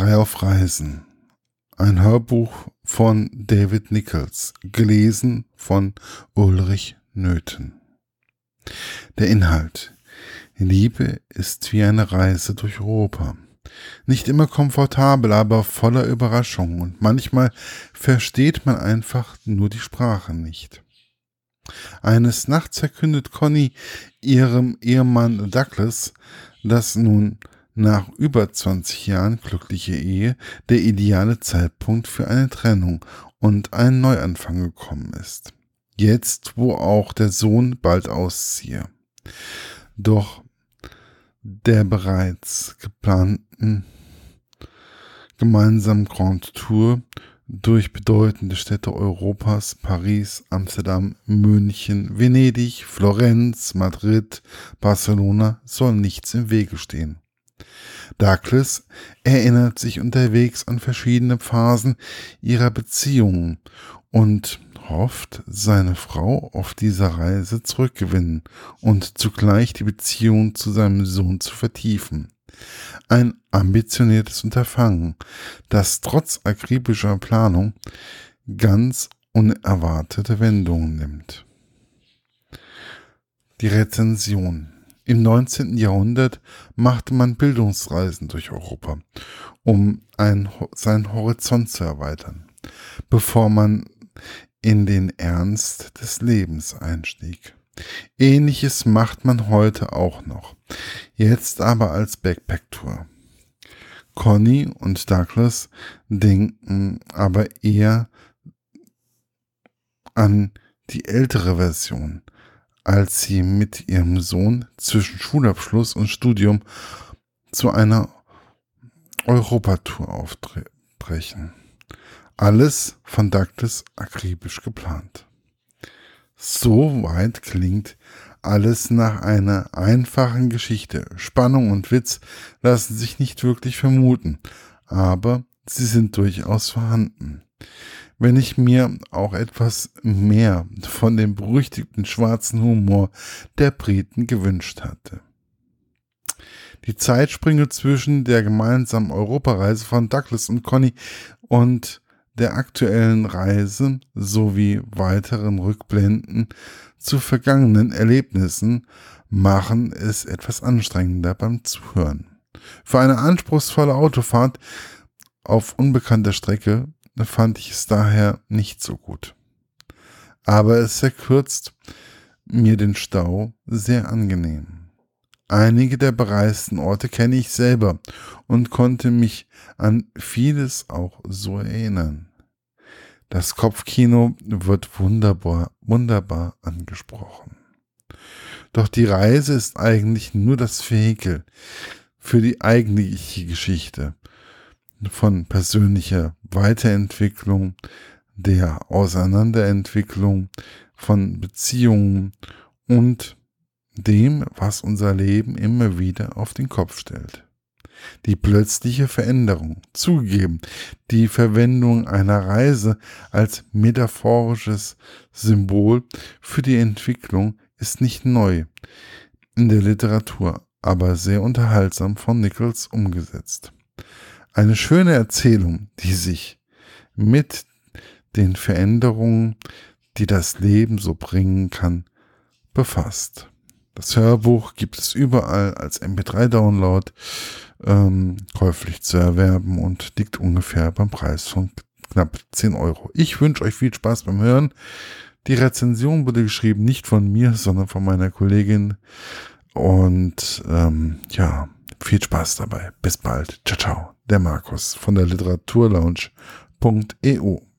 Drei auf Reisen. Ein Hörbuch von David Nichols, gelesen von Ulrich Nöthen. Der Inhalt. Liebe ist wie eine Reise durch Europa. Nicht immer komfortabel, aber voller Überraschungen und manchmal versteht man einfach nur die Sprache nicht. Eines Nachts verkündet Conny ihrem Ehemann Douglas, dass nun nach über 20 Jahren glückliche Ehe der ideale Zeitpunkt für eine Trennung und einen Neuanfang gekommen ist. Jetzt, wo auch der Sohn bald ausziehe. Doch der bereits geplanten gemeinsamen Grand Tour durch bedeutende Städte Europas, Paris, Amsterdam, München, Venedig, Florenz, Madrid, Barcelona soll nichts im Wege stehen. Douglas erinnert sich unterwegs an verschiedene Phasen ihrer Beziehungen und hofft, seine Frau auf dieser Reise zurückgewinnen und zugleich die Beziehung zu seinem Sohn zu vertiefen. Ein ambitioniertes Unterfangen, das trotz akribischer Planung ganz unerwartete Wendungen nimmt. Die Rezension im 19. Jahrhundert machte man Bildungsreisen durch Europa, um ein, seinen Horizont zu erweitern, bevor man in den Ernst des Lebens einstieg. Ähnliches macht man heute auch noch, jetzt aber als Backpack-Tour. Conny und Douglas denken aber eher an die ältere Version, als sie mit ihrem Sohn zwischen Schulabschluss und Studium zu einer Europatour aufbrechen. Alles von Douglas akribisch geplant. So weit klingt alles nach einer einfachen Geschichte. Spannung und Witz lassen sich nicht wirklich vermuten, aber sie sind durchaus vorhanden wenn ich mir auch etwas mehr von dem berüchtigten schwarzen Humor der Briten gewünscht hatte. Die Zeitsprünge zwischen der gemeinsamen Europareise von Douglas und Conny und der aktuellen Reise sowie weiteren Rückblenden zu vergangenen Erlebnissen machen es etwas anstrengender beim Zuhören. Für eine anspruchsvolle Autofahrt auf unbekannter Strecke fand ich es daher nicht so gut. Aber es verkürzt mir den Stau sehr angenehm. Einige der bereisten Orte kenne ich selber und konnte mich an vieles auch so erinnern. Das Kopfkino wird wunderbar, wunderbar angesprochen. Doch die Reise ist eigentlich nur das Vehikel für die eigentliche Geschichte von persönlicher Weiterentwicklung, der Auseinanderentwicklung von Beziehungen und dem, was unser Leben immer wieder auf den Kopf stellt. Die plötzliche Veränderung, zugeben, die Verwendung einer Reise als metaphorisches Symbol für die Entwicklung ist nicht neu in der Literatur, aber sehr unterhaltsam von Nichols umgesetzt. Eine schöne Erzählung, die sich mit den Veränderungen, die das Leben so bringen kann, befasst. Das Hörbuch gibt es überall als MP3-Download ähm, käuflich zu erwerben und liegt ungefähr beim Preis von knapp 10 Euro. Ich wünsche euch viel Spaß beim Hören. Die Rezension wurde geschrieben nicht von mir, sondern von meiner Kollegin. Und ähm, ja, viel Spaß dabei. Bis bald. Ciao, ciao. Der Markus von der Literaturlounge.eu.